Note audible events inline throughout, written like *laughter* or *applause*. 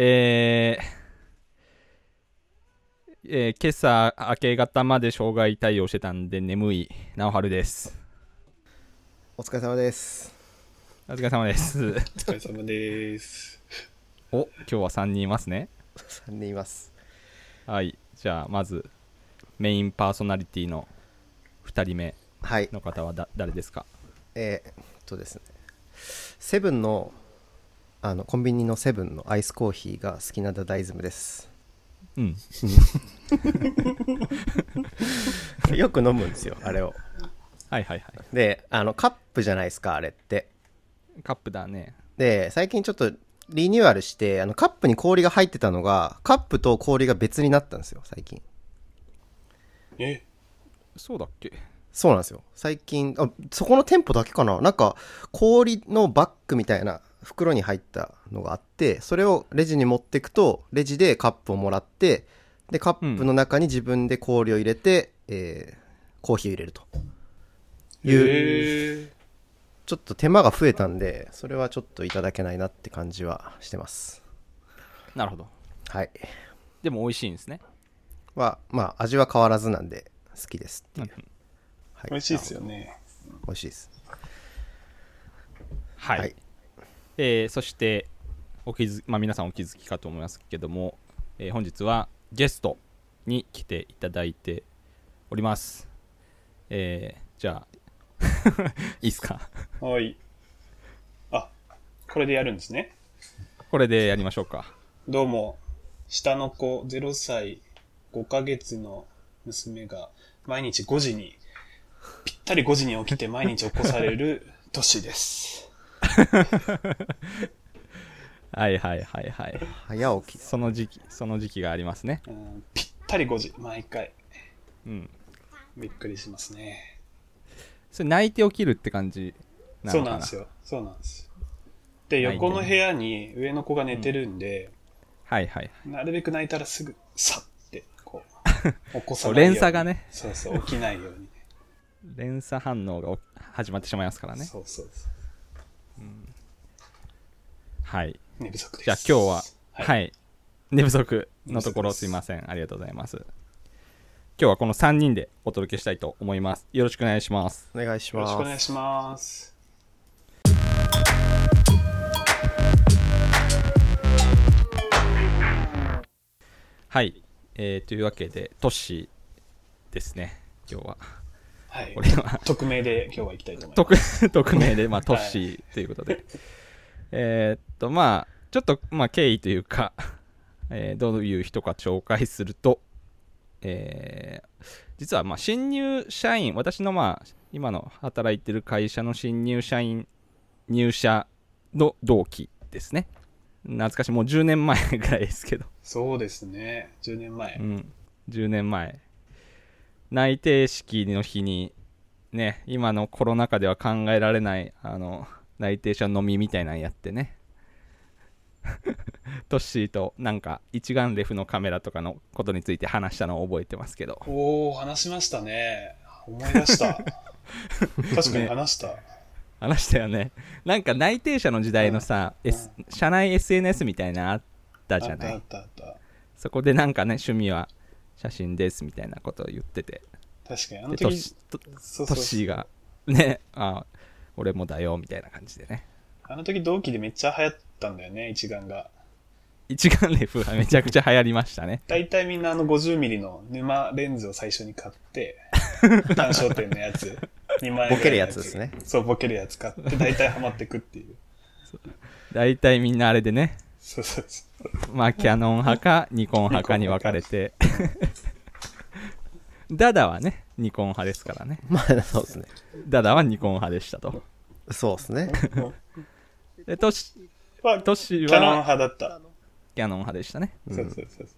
えーえー今朝明け方まで障害対応してたんで眠い直春ですお疲れ様です。お疲れ様ですお疲れ様です。お今日は3人いますね3人います。はいじゃあまずメインパーソナリティの2人目はい。の方はだ誰ですか？えー、っとですね。セブンの、あの、コンビニのセブンのアイスコーヒーが好きなダダイズムです。うん *laughs* よく飲むんですよ、あれを。はいはいはいで、あの、カップじゃないですか、あれって。カップだねで、最近ちょっとリニューアルして、あの、カップに氷が入ってたのが、カップと氷が別になったんですよ、最近。え、そうだっけ？そうなんですよ。最近、あ、そこの店舗だけかな？なんか、氷のバッグみたいな袋に入ったのがあって、それをレジに持ってくと、レジでカップをもらって、で、カップの中に自分で氷を入れて、えーコーヒーを入れると。いう、えー、ちょっと手間が増えたんで、それはちょっといただけないなって感じはしてます。なるほどはい。でも美味しいんですねは、まあ、味は変わらずなんで、好きですっていう。はい。美味しいですよね。美味しいです。はい、はいえーそしてお気づ、まあ、皆さんお気づきかと思いますけども、えー本日はゲストに来ていただいておりますえーじゃあ *laughs* いいっすか？はい。あ、これでやるんですね？これでやりましょうかどうも、下の子0歳5ヶ月の娘が毎日5時に、ぴったり5時に起きて毎日起こされるトシです。*laughs* はいはいはいはい早起き。その時期その時期がありますねうんぴったり5時、毎回。うんびっくりしますね。それ泣いて起きるって感じなそのかな？うなんですよ。そうなんです。で、泣いて横の部屋に上の子が寝てるんで、はいはいなるべく泣いたらすぐ、さって、こう、*laughs* 起こさそうないように。連鎖がねそうそう、起きないようにね。*laughs* 連鎖反応が起始まってしまいますからねそうそうそう。はい。寝不足です。じゃあ今日ははい。はい、寝不足のところすいません。ありがとうございます。今日はこの3人でお届けしたいと思います。よろしくお願いします。お願いしよろます。しくお願いします。はい、えーというわけでトッシーですね。今日ははいこ。れは匿名で今日は行きたいと思います。匿 *laughs* 匿名で、まあ、トッシーということで、えーっとまあちょっと、まあ、経緯というか、*laughs* えーどういう人か紹介すると、えー実はまあ新入社員私のまあ今の働いてる会社の新入社員入社の同期ですね懐かしいもう10年前ぐらいですけどそうですね。10年前う。ん、10年前内定式の日にね今のコロナ禍では考えられないあの内定者飲みみたいなのやってね。*laughs* トッシーとなんか一眼レフのカメラとかのことについて話したのを覚えてますけど。おー、話しましたね。思い出した。*laughs* 確かに話した。話したよね。なんか内定者の時代のさ、うん。S 社内 SNS みたいなのあったじゃない。あったあった。そこでなんかね趣味は写真ですみたいなことを言っててた。確かに。あの時シ、トシーがねあ俺もだよみたいな感じでねあの時同期でめっちゃ流行ったんだよね、一眼が。一眼レフはめちゃくちゃ流行りましたね *laughs* 大体みんなあの 50mm の沼レンズを最初に買って、*laughs* 単焦点のやつ。2万円ボケるやつですね。そう、ボケるやつ買って、大体ハマってくっていう。大体みんなあれでねそうそうそう。まあキャノン派かニコン派かに分かれて *laughs* ダダはねニコン派ですからねまあ、そうですね。ダダはニコン派でしたとそうですね。でトシまあ、トシキャノンは派だった。キャノン派でしたねそうそうそう。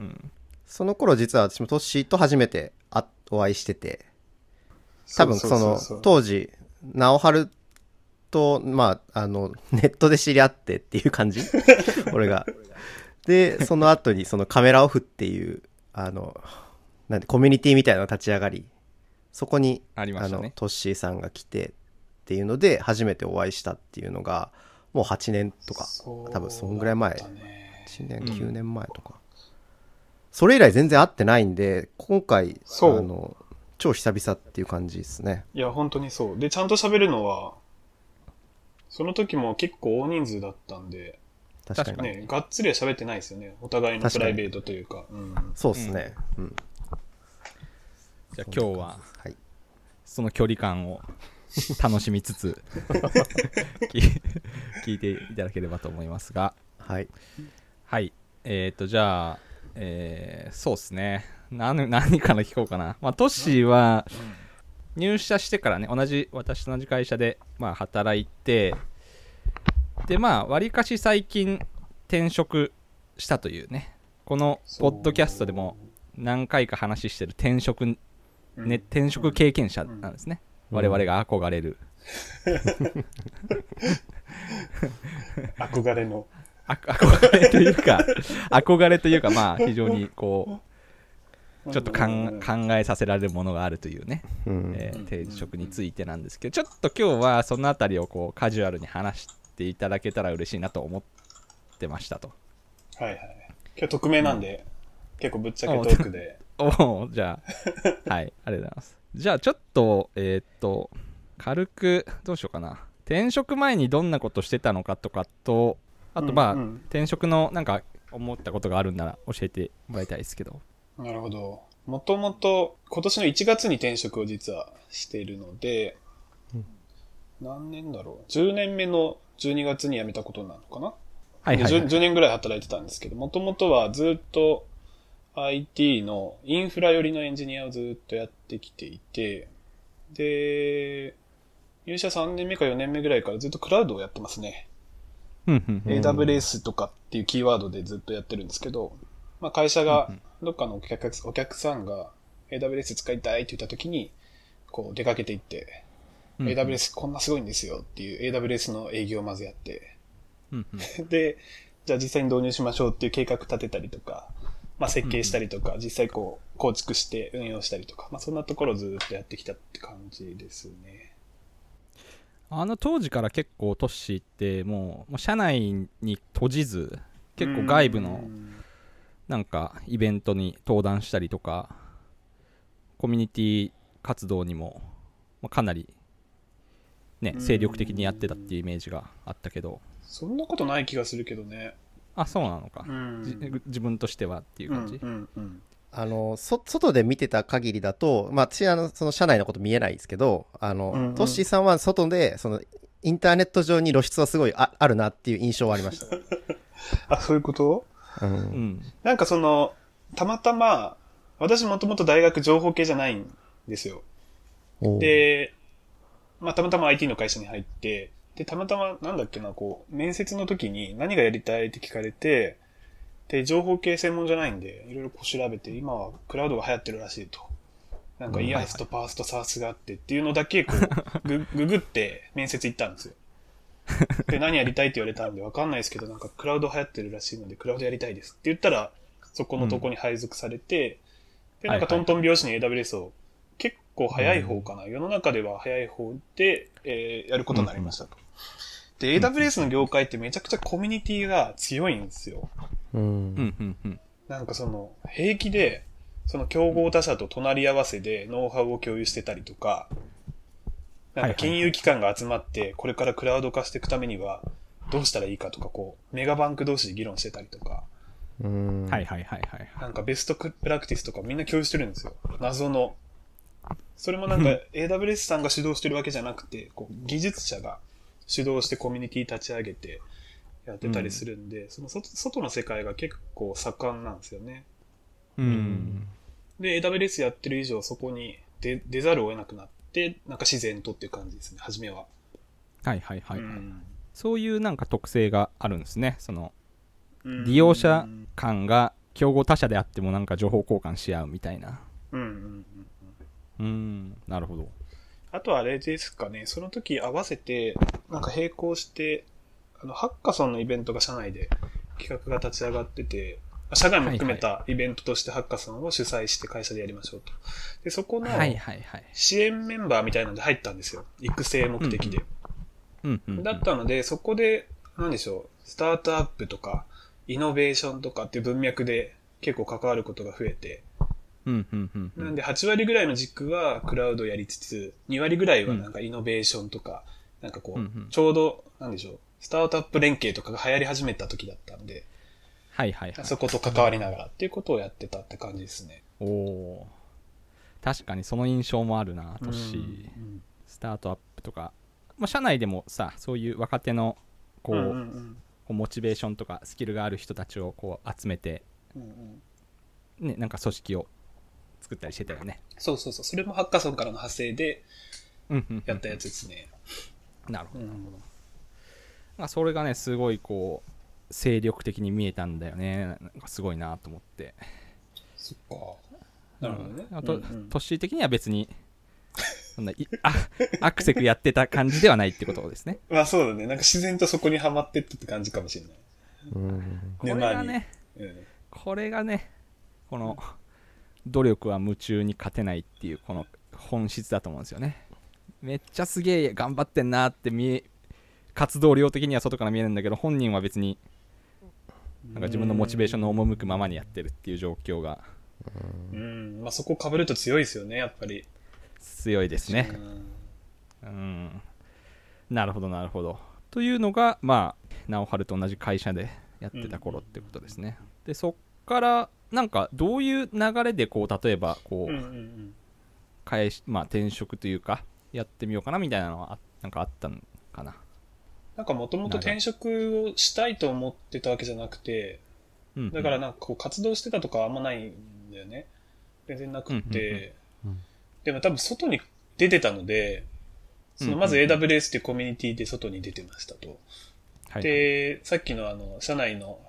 うんその頃実は私もトッシーと初めてあお会いしてて、多分その当時、直春と、まあ、あの、ネットで知り合ってっていう感じ？*laughs* 俺が。で、その後にそのカメラオフっていう、あの、なんでコミュニティみたいな立ち上がり、そこに、あねの、トッシーさんが来てっていうので、初めてお会いしたっていうのが、もう8年とか、多分そんぐらい前そうだったね8年、うん9年前とか。それ以来全然会ってないんで、今回、そうあの、超久々っていう感じですね。いや、本当にそう。で、ちゃんと喋るのは、その時も結構大人数だったんで、確かに。ね、がっつりは喋ってないですよね。お互いのプライベートというか。うん。そうですね。うん。じゃあ今日ははい。その距離感を楽しみつつ *laughs* 聞聞いていただければと思いますがはい。はいえっ、ー、とじゃあえー、そうですね何 *laughs* 何から聞こうかなまあトッシーは入社してからね同じ私と同じ会社でまあ働いてでまあわりかし最近転職したというね。このポッドキャストでも何回か話してる転職うん。ね、転職経験者なんですね、うん。我々が憧れる、*laughs* 憧れの。あ憧れというか *laughs* 憧れというかまあ非常にこうちょっと考えさせられるものがあるというね、うん。えー転職についてなんですけどちょっと今日はそのあたりをこうカジュアルに話していただけたら嬉しいなと思ってましたと。はいはい。今日匿名なんで、結構ぶっちゃけトークで。おおじゃあ。*laughs* はいありがとうございます。じゃあちょっとえーっと軽くどうしようかな。転職前にどんなことしてたのかとかとあとまあ、うんうん。転職のなんか思ったことがあるんなら教えてもらいたいですけどなるほど。もともと、今年の1月に転職を実はしているので、何年だろう？10年目の12月に辞めたことなのかな？はいはい、は 10, い、10年ぐらい働いてたんですけど、もともとはずっと IT のインフラ寄りのエンジニアをずっとやってきていて、で、入社3年目か4年目ぐらいからずっとクラウドをやってますね。うんうんうん AWS とかっていうキーワードでずっとやってるんですけど、まあ、会社が、どっかのお客お客さんが AWS 使いたいって言った時に、こう出かけていって、うんうん。AWS こんなすごいんですよっていう AWS の営業をまずやって、うんうん。*laughs* で、じゃあ実際に導入しましょうっていう計画立てたりとか、まあ設計したりとか、実際こう構築して運用したりとか、まあそんなところをずっとやってきたって感じですね。あの当時から結構トッシーってもうもう社内に閉じず結構外部のうんなんかイベントに登壇したりとかコミュニティ活動にもまあかなりねうん。精力的にやってたっていうイメージがあったけど。そんなことない気がするけどね。あそうなのか、うん。じ自分としてはっていう感じ、うんうんうん。あの、そ、外で見てた限りだと、まあ、私、あの、その社内のこと見えないですけど、あの、うんうん。トッシーさんは外で、その、インターネット上に露出はすごいああるなっていう印象はありました。*laughs* あ、そういうこと？う。うんんなんかその、たまたま、私もともと大学情報系じゃないんですよ。で、まあたまたま IT の会社に入って、で、たまたま、なんだっけな、こう、面接の時に何がやりたいって聞かれて、で、情報系専門じゃないんで、いろいろこう調べて、今はクラウドが流行ってるらしいと。なんか、うんイアースとパースとサースがあってっていうのだけ、こう、グ *laughs* ググって面接行ったんですよ。*laughs* で、何やりたいって言われたんで、わかんないですけど、なんかクラウド流行ってるらしいので、クラウドやりたいですって言ったら、そこのとこに配属されて、で、なんかトントン拍子に AWS を結構早い方かな。世の中では早い方で、えーやることになりましたと。で、AWS の業界ってめちゃくちゃコミュニティが強いんですよ。うん。うんうんうんなんかその、平気で、その競合他社と隣り合わせでノウハウを共有してたりとか、なんか金融機関が集まって、これからクラウド化していくためには、どうしたらいいかとか、こう、メガバンク同士で議論してたりとか、うん。はいはいはいはいなんかベストプラクティスとかみんな共有してるんですよ。謎の。それもなんか *laughs* AWS さんが主導してるわけじゃなくて、こう技術者が主導してコミュニティ立ち上げてやってたりするんで、その外外の世界が結構盛んなんですよね。うんで、AWS やってる以上そこに出出ざるを得なくなって、なんか自然とっていう感じですね、初めは。はいはいはい、うん。そういうなんか特性があるんですねそのうん。利用者間が競合他社であってもなんか情報交換し合うみたいな。うんうんうんうん。うんなるほど。あとはあれですかね、その時合わせて、なんか並行して、あの、ハッカソンのイベントが社内で企画が立ち上がってて、社外も含めたイベントとしてハッカソンを主催して会社でやりましょうと。で、そこの支援メンバーみたいなので入ったんですよ。育成目的で。だったので、そこで、なんでしょう、スタートアップとか、イノベーションとかっていう文脈で結構関わることが増えて、なんで8割ぐらいの軸はクラウドやりつつ、2割ぐらいはなんかイノベーションとか、なんかこう、ちょうど、なんでしょう、スタートアップ連携とかが流行り始めた時だったんで、はいはいはい。そこと関わりながらっていうことをやってたって感じですね。おおー。確かにその印象もあるなトッシー。うんスタートアップとか、まあ、社内でもさそういう若手のこう,、うんうんうん。こうモチベーションとかスキルがある人たちをこう集めて、うんうん。ね、なんか組織を作ったりしてたよね。そうそうそう。それもハッカソンからの派生でやったやつですね。なるほど、うん。まあ、それがねすごいこう精力的に見えたんだよね。なんかすごいなと思って。そっか。なるほどね。うん。あと、うん。的には別に *laughs* そんないあアクセクやってた感じではないってことですね。まあそうだね。なんか自然とそこにはまってったって感じかもしれない。うん。これがねうん。これがねこの努力は夢中に勝てないっていうこの本質だと思うんですよね。めっちゃすげえ頑張ってんなって見え活動量的には外から見えるんだけど本人は別になんか自分のモチベーションの赴くままにやってるっていう状況がうん。まあそこ被ると強いですよね、やっぱり。強いですねうんうんなるほどなるほどというのがまあ直春と同じ会社でやってた頃ってことですねでそっからなんかどういう流れでこう例えばこう、うんうんうん。返しまあ転職というかやってみようかなみたいなのはあなんかあったのかな？なんかもともと転職をしたいと思ってたわけじゃなくて、うんだからなんかこう活動してたとかはあんまないんだよね。全然なくて。でも多分外に出てたので、そのまず AWS っていうコミュニティで外に出てましたと。はいで、さっきのあの、社内の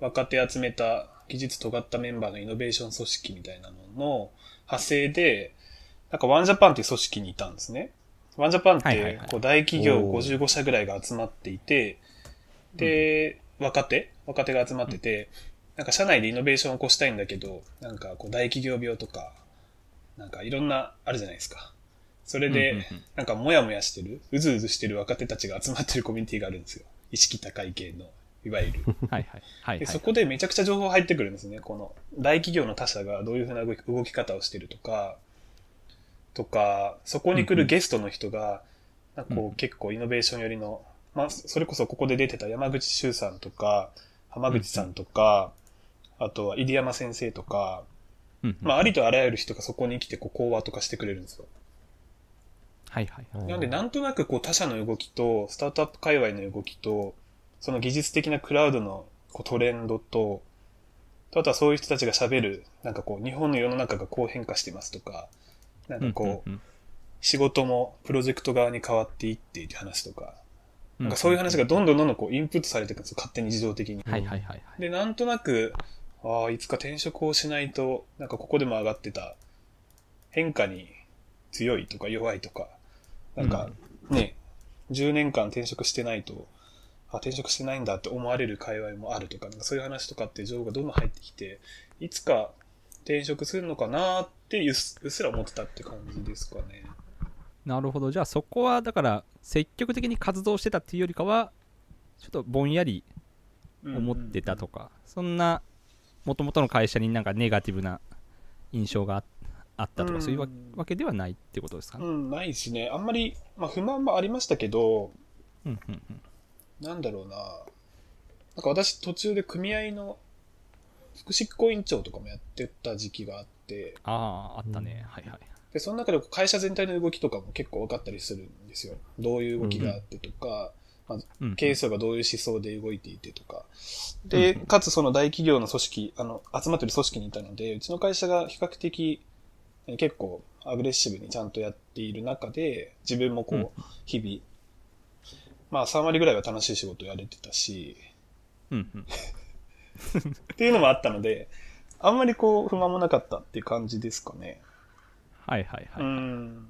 若手集めた技術尖ったメンバーのイノベーション組織みたいなのの派生で、なんかワンジャパンっていう組織にいたんですね。ワンジャパンってこう大企業おー55社ぐらいが集まっていて、で、若手若手が集まってて、なんか社内でイノベーションを起こしたいんだけど、なんかこう大企業病とか、なんかいろんなあるじゃないですか。それで、なんかモヤモヤしてる、うずうずしてる若手たちが集まってるコミュニティがあるんですよ。意識高い系の、いわゆる。*laughs* はいはいはいで、はいそこでめちゃくちゃ情報入ってくるんですね。この大企業の他社がどういうふうな動き動き方をしてるとか、とか、そこに来るゲストの人が、なんかこう結構イノベーション寄りの、まあ、それこそここで出てた山口周さんとか、浜口さんとか、あとは入山先生とか、うんうん。まあ、ありとあらゆる人がそこに来てこう講話とかしてくれるんですよ。はいはい。はいなので、なんとなくこう他社の動きと、スタートアップ界隈の動きと、その技術的なクラウドのこうトレンドと、とあとはそういう人たちが喋る、なんかこう、日本の世の中がこう変化してますとか、なんかこう、うんうん仕事もプロジェクト側に変わっていっている話とか、うんなんかそういう話がどんどんどんどんこうインプットされていくんですよ、勝手に自動的に。はいはいはいはい。で、なんとなく、ああ、いつか転職をしないと、なんかここでも上がってた、変化に強いとか弱いとか、なんかね、10年間転職してないと、あ、転職してないんだって思われる界隈もあるとか、なんかそういう話とかって情報がどんどん入ってきて、いつか転職するのかなってうっすうっすら思ってたって感じですかね。なるほどじゃあそこはだから積極的に活動してたっていうよりかはちょっとぼんやり思ってたとか、そんなもともとの会社になんかネガティブな印象がああったとか、うんそういうわわけではないってことですかね？うん、ないですね。あんまり、まあ不満もありましたけど、うんうんうんなんだろうな。なんか私途中で組合の副執行委員長とかもやってた時期があって、あああったね、はいはい。で、その中で会社全体の動きとかも結構分かったりするんですよ。どういう動きがあってとか、まあ、うんうん。経営層がどういう思想で動いていてとか。で、かつその大企業の組織、あの、集まってる組織にいたので、うちの会社が比較的え結構アグレッシブにちゃんとやっている中で、自分もこう、うん。日々、まあ3割ぐらいは楽しい仕事をやれてたし、うんうんっていうのもあったので、あんまりこう不満もなかったっていう感じですかね。はいはいはい、うん。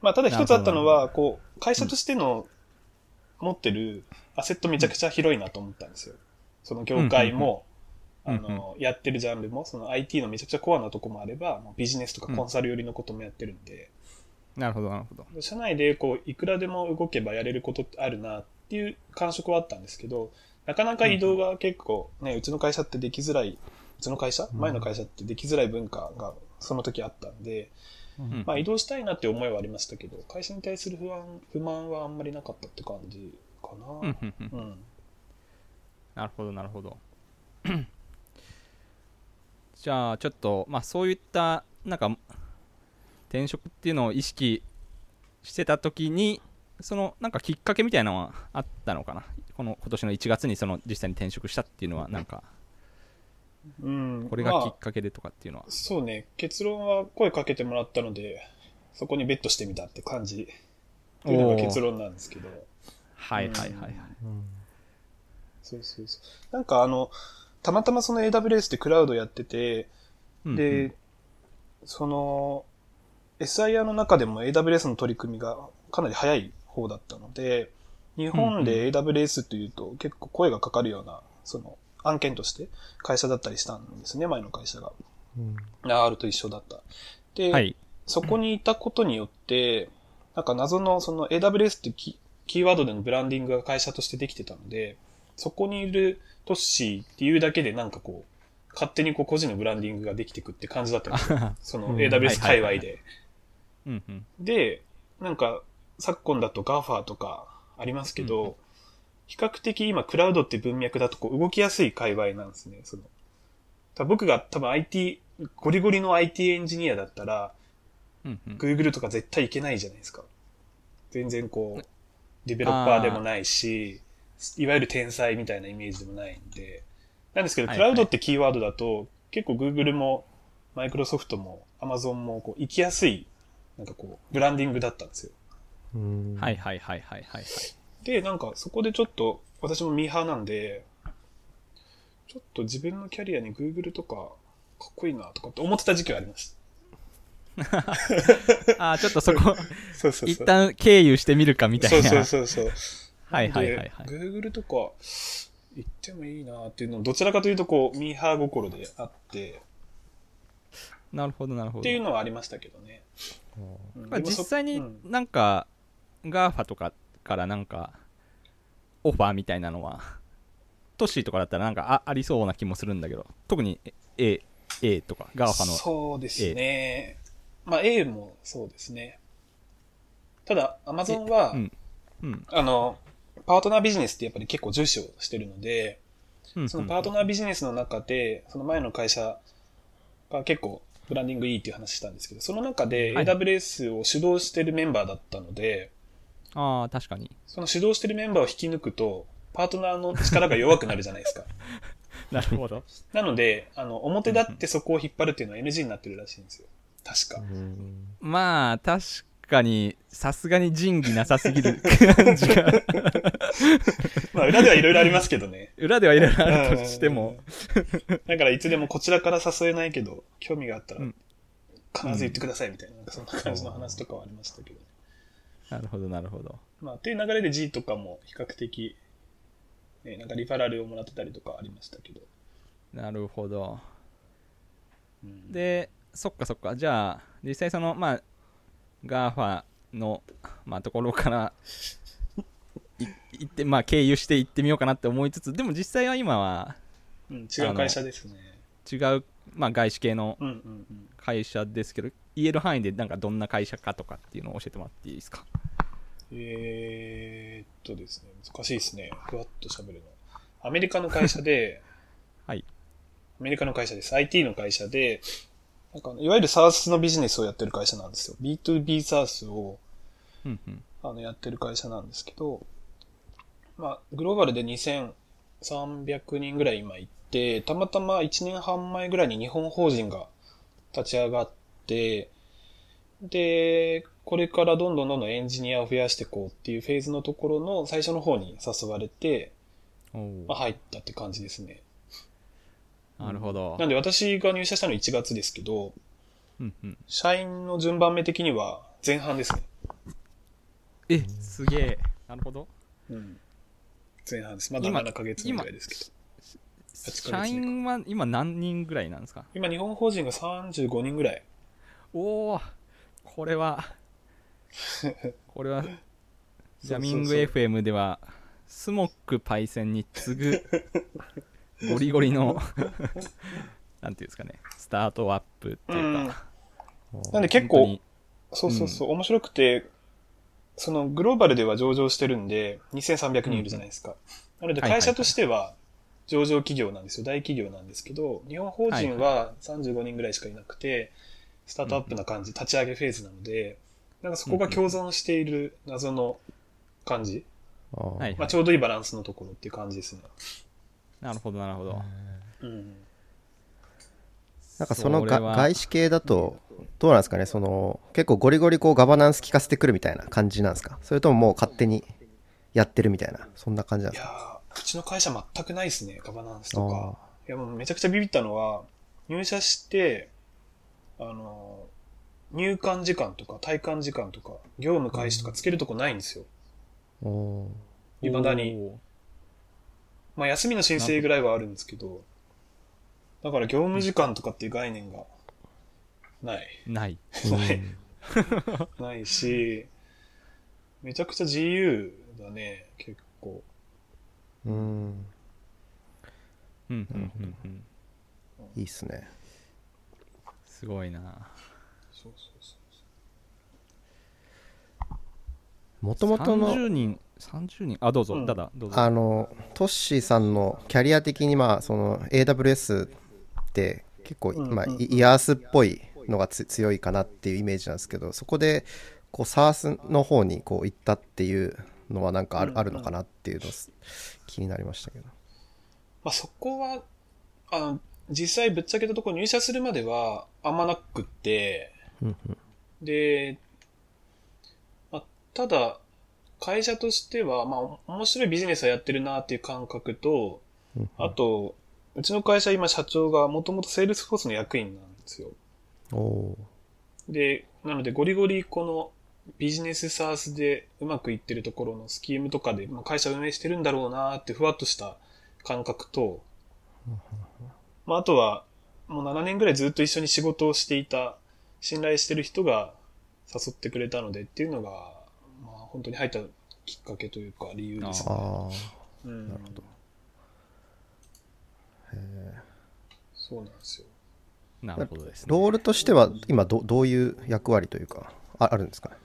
まあ、ただ一つあったのは、こう、会社としての持ってるアセットめちゃくちゃ広いなと思ったんですよ。その業界も、あの、やってるジャンルも、その IT のめちゃくちゃコアなとこもあれば、もうビジネスとかコンサル寄りのこともやってるんで、なるほどなるほど社内でこう、いくらでも動けばやれることってあるなっていう感触はあったんですけど、なかなか移動が結構ね、うちの会社ってできづらい、うちの会社前の会社ってできづらい文化がその時あったんで、うんまあ移動したいなって思いはありましたけど、会社に対する不安、不満はあんまりなかったって感じかな。うん。なるほどなるほど *coughs* じゃあちょっとまあそういったなんか転職っていうのを意識してた時にそのなんかきっかけみたいなのはあったのかな？この今年の1月にその実際に転職したっていうのはなんか。うん。これがまあきっかけでとかっていうのは、そうね、結論は声かけてもらったので、そこにベットしてみたって感じ。っていうのが結論なんですけど。はいはいはいはい。そうそうそう。なんかあの、たまたまその AWS でクラウドやってて、うんで、その、SIR の中でも AWS の取り組みがかなり早い方だったので、日本で AWS というと結構声がかかるような、その案件として会社だったりしたんですね、前の会社が。R と一緒だった。で、はいそこにいたことによって、なんか謎のその AWS ってキキーワードでのブランディングが会社としてできてたので、そこにいるトッシーっていうだけでなんかこう、勝手にこう個人のブランディングができてくって感じだったんですよ。*laughs* そのうん AWS 界隈で。うんうんで、なんか昨今だと GAFA とかありますけど、うん比較的今クラウドって文脈だとこう動きやすい界隈なんですね。その僕が多分 IT、ゴリゴリの IT エンジニアだったら、うんうん Google とか絶対いけないじゃないですか。全然こう、ディベロッパーでもないし、いわゆる天才みたいなイメージでもないんで。なんですけど、はいはいクラウドってキーワードだと、結構 Google も、マイクロソフトも、Amazon も、こう、行きやすい、なんかこう、ブランディングだったんですよ。はいはいはいはいはいはいで、なんかそこでちょっと、私もミーハーなんで、ちょっと自分のキャリアに Google とか、かっこいいなとかって思ってた時期がありました。*laughs* あーちょっとそこ *laughs* そうそう。一旦経由してみるかみたいなそうそうそうそう。*laughs* はいはいはいはいで Google とか行ってもいいなっていうのをどちらかというとこうミーハー心であってなるほどなるほどっていうのはありましたけどね。うんまあ、実際にうんなんか、GAFA とかからなんかオファーみたいなのはトッシーとかだったらなんかあありそうな気もするんだけど特に A, A とか GAFA のそうですね。まあ A もそうですね。ただ Amazon は、うん。うん。あの、パートナービジネスってやっぱり結構重視をしてるので、うんそのパートナービジネスの中で、その前の会社が結構ブランディングいいっていう話したんですけど、その中ではい。AWS を主導してるメンバーだったので、ああ確かにその主導してるメンバーを引き抜くと、パートナーの力が弱くなるじゃないですか。*laughs* なるほどなので、あの、表立ってそこを引っ張るっていうのは NG になってるらしいんですよ。確か。まあ確かにさすがに仁義なさすぎる *laughs* 感じがまあ、裏ではいろいろありますけどね。裏ではいろいろあるとしてもうん。だからいつでもこちらから誘えないけど、興味があったらうん必ず言ってくださいみたいな、なんかそんな感じの話とかはありましたけどね。なるほどなるほどまあ、っていう流れで G とかも比較的、ね、なんかリファラルをもらってたりとかありましたけど。なるほどうん、でそっかそっかじゃあ実際そのまあ GAFA の、まあ、ところからい行ってまあ経由して行ってみようかなって思いつつでも実際は今はうん、違う会社ですね。違う、まあ、外資系のうんうんうん。言える範囲でなんかどんな会社かとかっていうのを教えてもらっていいですか？えー、っとですね、難しいですね。ふわっと喋るの。アメリカの会社で、はいアメリカの会社です。IT の会社で、なんか、いわゆる SaaS のビジネスをやってる会社なんですよ。B2B SaaS をうんうんあのやってる会社なんですけど、まあ、グローバルで2300人ぐらい今いて、たまたま1年半前ぐらいに日本法人が立ち上がって、で、これからどんどんどんどんエンジニアを増やしていこうっていうフェーズのところの最初の方に誘われて、まあ、入ったって感じですね。なるほどなんで私が入社したの1月ですけど、うんうん社員の順番目的には前半ですね。えすげえなるほどうん。前半です。まだ今7ヶ月ぐらいですけど。8ヶ社月員は今何人ぐらいなんですか？今、日本法人が35人ぐらい。おおこれは *laughs* これはジャミング FM ではスモックパイセンに次ぐゴリゴリの *laughs* なんていうんですかねスタートアップっていうか、なんで結構そうそうそう、面白くて、そのグローバルでは上場してるんで、2300人いるじゃないですか。なのではいはいはい。会社としては上場企業なんですよ。大企業なんですけど、日本法人は35人ぐらいしかいなくて、スタートアップな感じ、立ち上げフェーズなので、なんかそこが共存している謎の感じ。まあちょうどいいバランスのところっていう感じですね。なるほどなるほど。うん。なんかその外資系だと、どうなんですかね、その結構ゴリゴリこうガバナンス効かせてくるみたいな感じなんですか？それとももう勝手にやってるみたいな、そんな感じなんいやですか？ーうちの会社全くないですね、ガバナンスあとか。いやもうめちゃくちゃビビったのは、入社して、あの、入館時間とか退館時間とか、業務開始とかつけるとこないんですよ。ーおー未だに。まあ休みの申請ぐらいはあるんですけど、だから業務時間とかっていう概念がない。ない *laughs* ない。*laughs* ないし、めちゃくちゃ自由だね、結構。うん、うんうんうんうんいいっすね。すごいな。そうそうそう。もともとの、30人30人。あどうぞ、うん。ただどうぞ。あの、トッシーさんのキャリア的に、まあ、その AWS って結構、まあ、イイヤースっぽいのがつ強いかなっていうイメージなんですけど、そこで、こう、SARS の方にこう行ったっていうのはなんかある,、うんうん。あるのかなっていうの気になりましたけど。まあ、そこは、あの、実際ぶっちゃけたところ入社するまではあんまなくって、で、まあ、ただ、会社としては、まあ、面白いビジネスはやってるなっていう感覚と、うんあと、うちの会社今社長がもともとセールスフォースの役員なんですよ。で、なのでゴリゴリこのビジネスサースでうまくいってるところのスキームとかで、まあ、会社運営してるんだろうなってふわっとした感覚と、まあ、あとはもう7年ぐらいずっと一緒に仕事をしていた信頼してる人が誘ってくれたのでっていうのが、まあ、本当に入ったきっかけというか理由ですね。あうん、なるほど。そうなんですよ。なるほどです、ね、ロールとしては今どどういう役割というかああるんですか？ね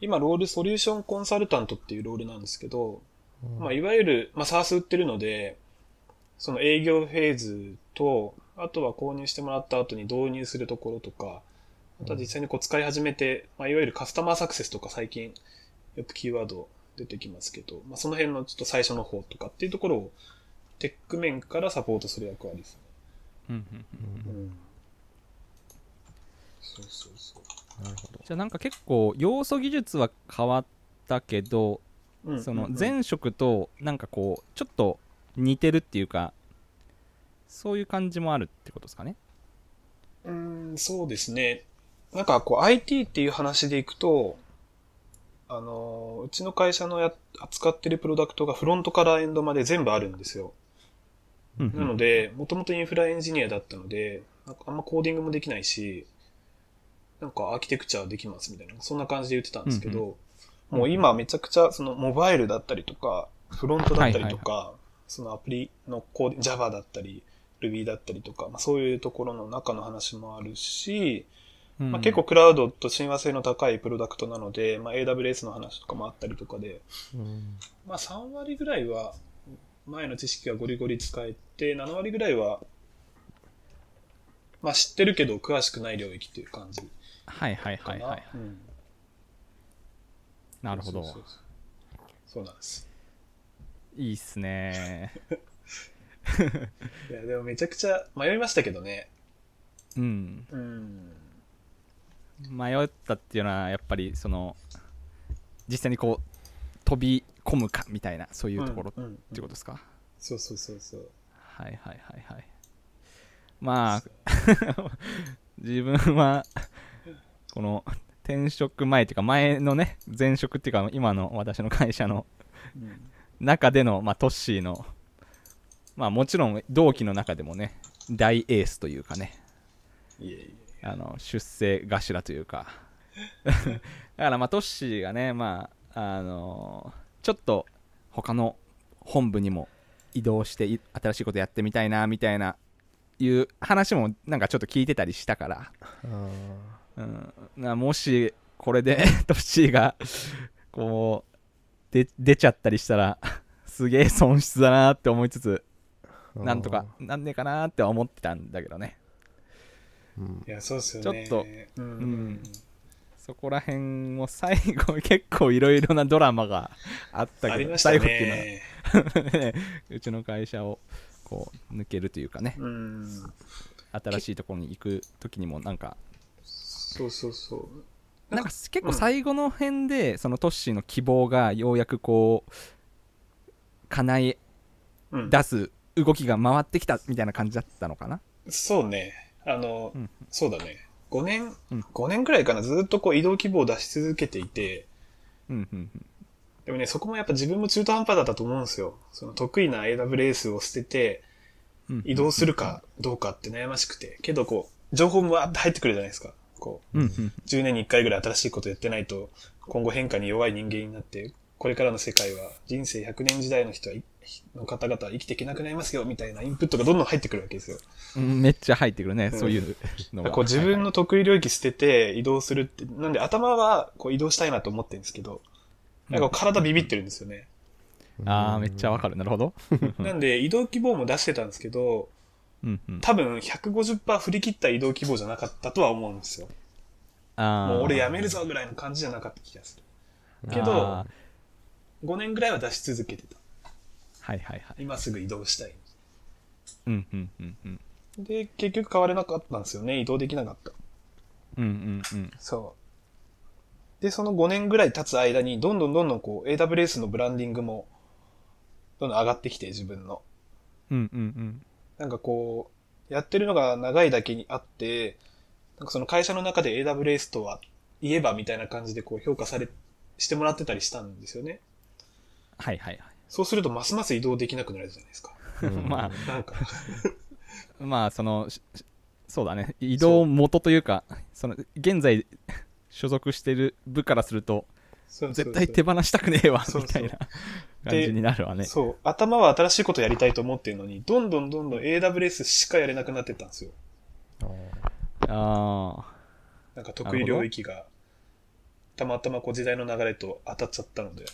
今、ロールソリューションコンサルタントっていうロールなんですけど、まあ、いわゆる、まあ、サース売ってるので、その営業フェーズと、あとは購入してもらった後に導入するところとか、あとは実際にこう使い始めて、まあ、いわゆるカスタマーサクセスとか最近よくキーワード出てきますけど、まあ、その辺のちょっと最初の方とかっていうところをテック面からサポートする役割ですね。うんうんうんうん。そうそうそう。じゃあなんか結構要素技術は変わったけど、うんその前職となんかこうちょっと似てるっていうかそういう感じもあるってことですかねうーん、そうですね。なんかこう IT っていう話でいくと、あの、うちの会社のや扱ってるプロダクトがフロントからエンドまで全部あるんですよ。うんなので、もともとインフラエンジニアだったので、なんかあんまコーディングもできないし、なんかアーキテクチャできますみたいな、そんな感じで言ってたんですけど、うんもう今めちゃくちゃそのモバイルだったりとか、フロントだったりとか、そのアプリのコーデ Java だったり、Ruby だったりとか、まあ、そういうところの中の話もあるし、うん。まあ、結構クラウドと親和性の高いプロダクトなので、まあ、AWS の話とかもあったりとかで、うん。まあ、3割ぐらいは前の知識がゴリゴリ使えて、7割ぐらいは、まあ、知ってるけど詳しくない領域っていう感じ。はいはい。はいはいうん。なるほど。そうなんです。いいっすね *laughs* いや、でもめちゃくちゃ迷いましたけどね。うんうん。迷ったっていうのはやっぱりその実際にこう飛び込むかみたいなそういうところっうんうんうんてことですか、そうそうそうそう。はいはいはいはいまあ *laughs* 自分はこの転職前っていうか前のね前職っていうか今の私の会社のうん中での、まあ、トッシーのまあもちろん同期の中でもね大エースというかね。あの出世頭というか。*laughs* だからまあトッシーがねまああのちょっと他の本部にも移動してい新しいことやってみたいなみたいないう話もなんかちょっと聞いてたりしたから、うん、なもしこれで *laughs* トッシーがこうで出ちゃったりしたら *laughs* すげえ損失だなって思いつつなんとかなんねえかなって思ってたんだけどねうんいや、そうっすよね。ちょっとうんうんそこら辺も最後結構いろいろなドラマがあったけどありました最後っていうのは *laughs* ね。ねうちの会社をこう抜けるというかねうん。新しいところに行く時にもなんかそうそうそう。なんか結構最後の辺でそのトッシーの希望がようやくこう叶えうん、出す動きが回ってきたみたいな感じだったのかな？そうね。あの、うんそうだね。5年、うん5年くらいかな、ずっとこう移動希望を出し続けていて、うんうんうんでもね、そこもやっぱ自分も中途半端だったと思うんですよ。その得意な AWS を捨てて、うん移動するかどうかって悩ましくて。けどこう、情報もわーって入ってくるじゃないですか。こう、うんうん。10年に1回ぐらい新しいことやってないと、今後変化に弱い人間になって、これからの世界は人生100年時代の人はいの方々は生きていけなくなりますよ、みたいなインプットがどんどん入ってくるわけですよ。うんめっちゃ入ってくるね、うん。そういうのがこう自分の得意領域捨てて移動するって、なんで頭はこう移動したいなと思ってるんですけど、なんか体ビビってるんですよね。ああめっちゃわかる。なるほど。なんで移動希望も出してたんですけど、うんうん多分150%振り切った移動希望じゃなかったとは思うんですよ。もう俺辞めるぞぐらいの感じじゃなかった気がする。けあどー、5年ぐらいは出し続けてた。はいはいはい今すぐ移動したい。うんうんうんうんで、結局変われなかったんですよね。移動できなかった。うんうんうんそう。で、その5年ぐらい経つ間に、どんどんどんどんこう、AWS のブランディングも、どんどん上がってきて、自分の。うんうんうんなんかこう、やってるのが長いだけにあって、なんかその会社の中で AWS とは言えばみたいな感じでこう評価され、してもらってたりしたんですよね。はいはいはいそうするとますます移動できなくなるじゃないですか。*laughs* まなんか、あ *laughs* まあそのそうだね移動元というかその現在所属してる部からするとそうそうそう。絶対手放したくねえわみたいな感じになるわね。そう。頭は新しいことやりたいと思ってるのに、どんどんどんどん AWS しかやれなくなってったんですよ。あなんか得意領域が、たまたまこう時代の流れと当たっちゃったので。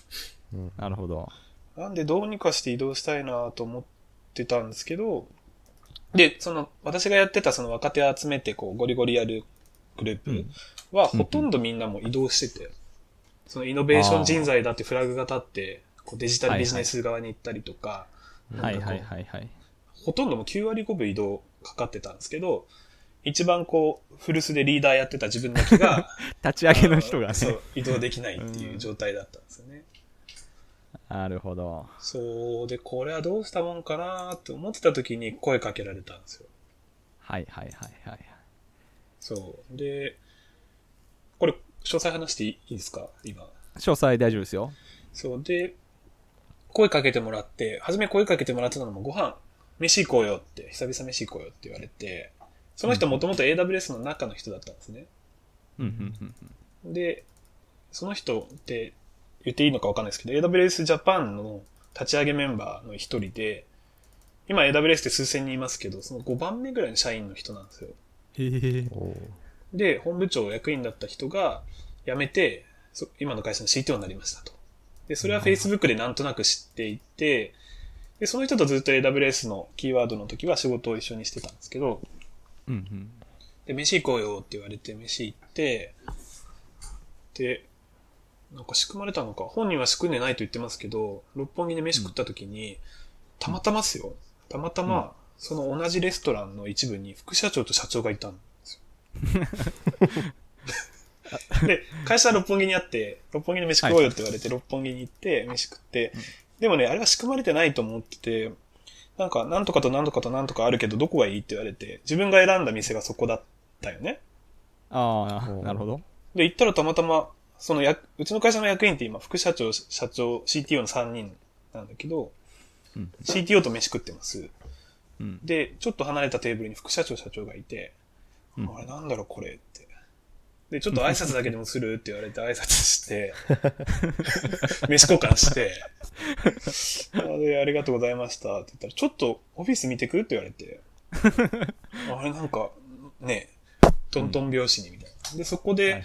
あなるほど。なんでどうにかして移動したいなと思ってたんですけど、で、その、私がやってたその若手を集めてこうゴリゴリやるグループは、ほとんどみんなもう移動してて、そのイノベーション人材だってフラグが立って、こうデジタルビジネス側に行ったりとか、はいはいはいはいほとんどもう9割5分移動かかってたんですけど、一番こう、古巣でリーダーやってた自分だけが、*laughs* 立ち上げの人がねそう、移動できないっていう状態だったんですよね。なるほどそう、で、これはどうしたもんかなって思ってた時に声かけられたんですよ。はいはいはいはいそう。で、これ、詳細話していいですか？今。詳細大丈夫ですよそう。で、声かけてもらって、初め声かけてもらってたのもご飯、飯行こうよって、久々飯行こうよって言われて、その人もともと AWS の中の人だったんですね。うんうんうんで、その人って言っていいのかわかんないですけど、AWS Japan の立ち上げメンバーの一人で、今 AWS って数千人いますけど、その5番目ぐらいの社員の人なんですよ。へえで、本部長役員だった人が辞めて、そ今の会社の CTO になりましたと。で、それは Facebook でなんとなく知っていて、で、その人とずっと AWS のキーワードの時は仕事を一緒にしてたんですけど、うんうんで、飯行こうよって言われて飯行って、で、なんか仕組まれたのか、本人は仕組んでないと言ってますけど、六本木で飯食った時に、たまたまっすよ。たまたま、その同じレストランの一部に副社長と社長がいたんで会社は六本木にあって、六本木で飯食おうよって言われて、六本木に行って、飯食って、でもね、あれは仕組まれてないと思ってて、なんか、なんとかとなんとかとなんとかあるけど、どこがいいって言われて、自分が選んだ店がそこだったよね。ああなるほど。で、行ったらたまたま、そのや、うちの会社の役員って今、副社長、社長、CTO の3人なんだけど、うん。CTO と飯食ってます。うん。で、ちょっと離れたテーブルに副社長、社長がいて、うんあれなんだろうこれって。で、ちょっと挨拶だけでもするって言われて挨拶して、*laughs* 飯交換して、で、ありがとうございましたって言ったら、ちょっとオフィス見てくって言われて、*laughs* あれなんか、ね、トントン拍子にみたいな。で、そこで、はいはい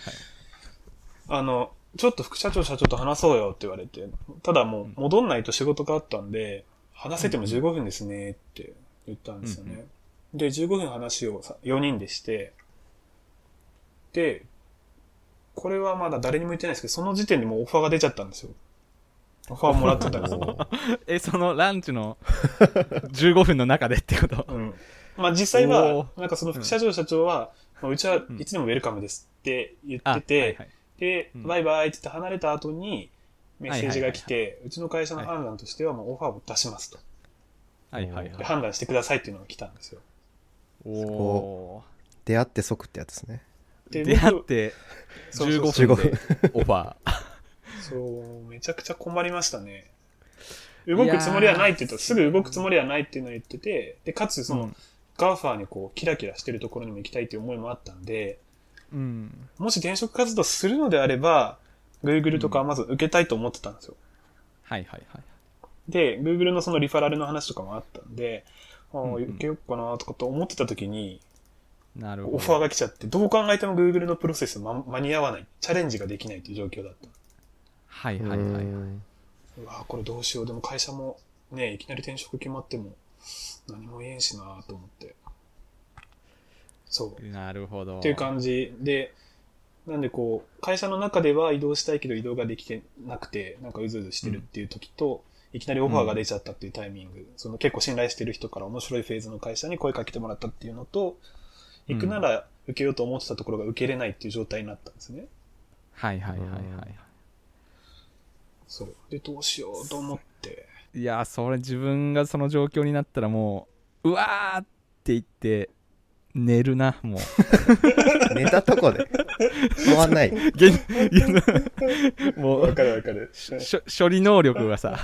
あの、ちょっと副社長社長と話そうよって言われて、ただもう戻んないと仕事があったんで、話せても15分ですねって言ったんですよね。で、15分話をさ4人でして、で、これはまだ誰にも言ってないですけど、その時点でもうオファーが出ちゃったんですよ。オファーもらってたんですよ。*laughs* えそのランチの15分の中でってこと？うん。まあ実際おは、ーなんかその副社長社長は、まあうちはいつでもウェルカムですって言ってて、はいはいで、うんバイバイって言って離れた後にメッセージが来て、うちの会社の判断としてはもうオファーを出しますと。はいはいはいで判断してくださいっていうのが来たんですよ。おお出会って即ってやつですね。で、出会っ僕てそうそう。15分でオファー。そう、めちゃくちゃ困りましたね。動くつもりはないって言った。ら、すぐ動くつもりはないっていうのを言ってて、で、かつその、うん。GAFA にこう、キラキラしてるところにも行きたいっていう思いもあったんで、うん。もし転職活動するのであれば、Google とか Amazon 受けたいと思ってたんですよ。はいはいはいで、Google のそのリファラルの話とかもあったんで、ああ、うんうん受けようかなとかと思ってた時に、なるほどオファーが来ちゃって、どう考えても Google のプロセス間間に合わない、チャレンジができないという状況だった。はいはいはいはいうんうわこれどうしよう。でも会社もね、いきなり転職決まっても何も言えんしなと思って。そう。なるほどっていう感じで、なんでこう、会社の中では移動したいけど移動ができてなくて、なんかうずうずしてるっていう時と、いきなりオファーが出ちゃったっていうタイミング、その結構信頼してる人から面白いフェーズの会社に声かけてもらったっていうのと、行くなら受けようと思ってたところが受けれないっていう状態になったんですね。はいはいはいはいそう。で、どうしようと思って、いやそれ自分がその状況になったらもううわーって言って寝るなもう。*laughs* 寝たとこで終わんない。現いやもうわかるわかる。処理能力がさ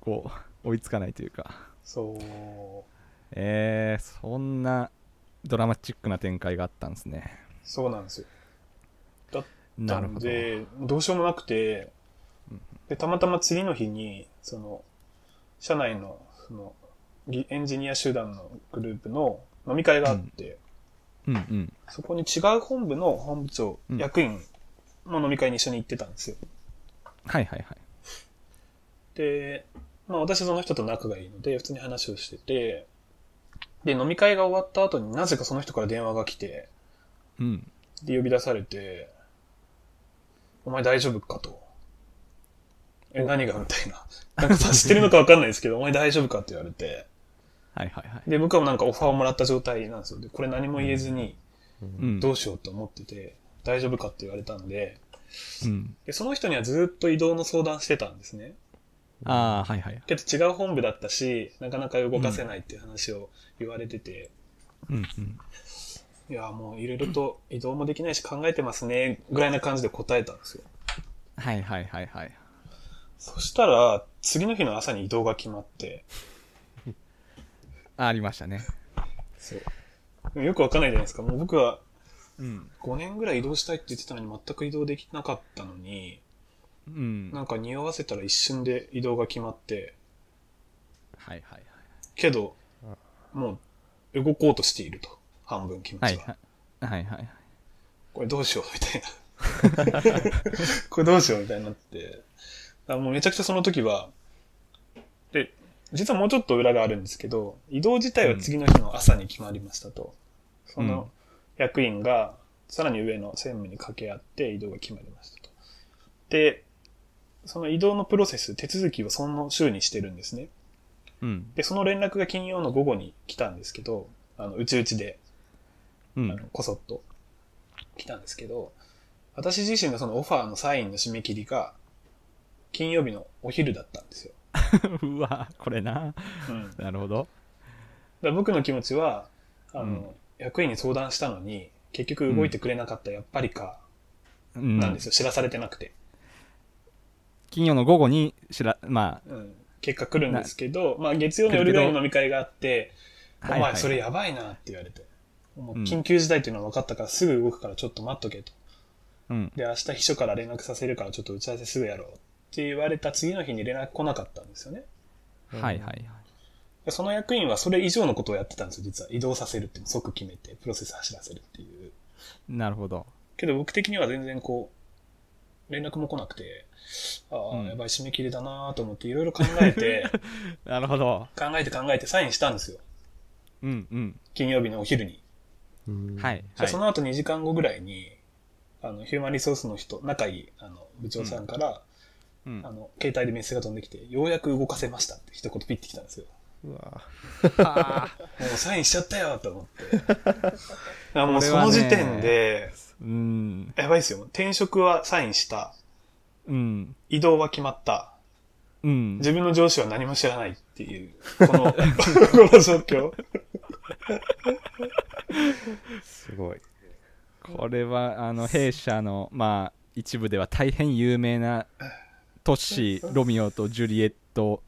こう追いつかないというかそう。えー、そんなドラマチックな展開があったんですねそうなんですよ。なるほどで、どうしようもなくて、で、たまたま次の日に、その、社内の、その、ぎエンジニア集団のグループの飲み会があって、うんうんそこに違う本部の本部長、うん役員の飲み会に一緒に行ってたんですよ。はいはいはいで、まあ私その人と仲がいいので、普通に話をしてて、で、飲み会が終わった後になぜかその人から電話が来て、うんで、呼び出されて、お前大丈夫かと。え、何がみたいな。なんかさ、知ってるのかわかんないですけど、お前大丈夫かって言われて。はいはいはい。で、僕はなんかオファーをもらった状態なんですよ。で、これ何も言えずに、うん。どうしようと思ってて、大丈夫かって言われたんで、うん。で、その人にはずっと移動の相談してたんですね。ああはいはい。けど違う本部だったし、なかなか動かせないっていう話を言われてて、うんうん。いや、もういろいろと移動もできないし考えてますね、ぐらいな感じで答えたんですよ。はいはいはいはい。そしたら、次の日の朝に移動が決まって、あありましたねそう。よくわかんないじゃないですか。もう僕はうん5年ぐらい移動したいって言ってたのに全く移動できなかったのに、うんなんか匂わせたら一瞬で移動が決まって、はいはいけど、もう動こうとしていると。半分気持ちは。はいはいはいはいこれどうしようみたいな。*laughs* これどうしようみたいになって。だからもうめちゃくちゃその時は、で、実はもうちょっと裏があるんですけど、移動自体は次の日の朝に決まりましたと。その役員がさらに上の専務に掛け合って移動が決まりましたと。で、その移動のプロセス、手続きをその週にしてるんですね。うんで、その連絡が金曜の午後に来たんですけど、あの、うちうちで、うんあの、こそっと来たんですけど、私自身のそのオファーのサインの締め切りが、金曜日のお昼だったんですよ。*laughs* うわこれなうん。なるほどら僕の気持ちは、あの、うん役員に相談したのに、結局動いてくれなかった、やっぱりか、うんなんですよ。知らされてなくて。金曜の午後にしらまうん。結果来るんですけど、まあ月曜の夜ぐらいに飲み会があって、お前それやばいなって言われて。緊急事態っていうのは分かったからすぐ動くからちょっと待っとけと。うん。で、明日秘書から連絡させるからちょっと打ち合わせすぐやろうって言われた次の日に連絡来なかったんですよね。はいはいはい。でその役員はそれ以上のことをやってたんですよ、実は。移動させるっていうのを即決めて、プロセス走らせるっていう。なるほど。けど僕的には全然こう、連絡も来なくて、ああ、うんやばい締め切りだなと思っていろいろ考えて、*laughs* なるほど。考えて考えてサインしたんですよ。うんうん。金曜日のお昼に。うんはい。じゃあその後2時間後ぐらいに、あの、ヒューマンリソースの人、仲いい、あの、部長さんから、うんあの、携帯でメッセージが飛んできて、ようやく動かせましたって一言ピッてきたんですよ。うわ *laughs* もうサインしちゃったよと思って。*laughs* あもうその時点で、うん。やばいですよ。転職はサインした。うん。移動は決まった。うん。自分の上司は何も知らないっていう、*laughs* この、この状況。すごい。これはあの弊社のまあ一部では大変有名なトッシーロミオとジュリエット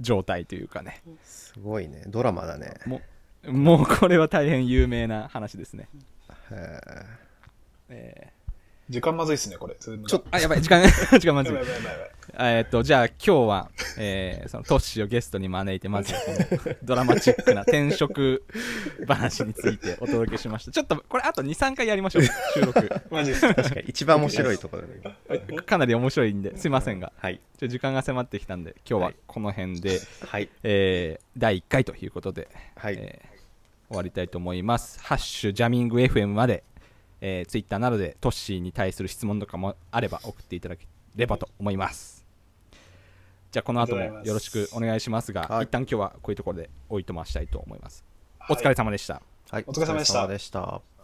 状態というかね。すごいね。ドラマだね。もうもうこれは大変有名な話ですね、へえ時間まずいっすね、これ。ズームがちょっーあやばい時間 *laughs* 時間まずいやばいやばいやばいえーっとじゃあ今日は、えーそのトッシーをゲストに招いてまずこのドラマチックな転職話についてお届けしましたちょっとこれあと23回やりましょう *laughs* 収録マジっすか？確かに一番面白いところだね。*laughs* かなり面白いんですいませんがはい。ちょ時間が迫ってきたんで今日はこの辺で、はい。えー第1回ということで、はい。えー終わりたいと思います。ハッシュジャミング FM まで、えー、ツイッターなどでトッシーに対する質問とかもあれば送っていただければと思います。じゃあこの後もよろしくお願いしますが、はい一旦今日はこういうところでおいとましたいと思います。お疲れ様でした。はい。お疲れ様でしたお疲れ様でした。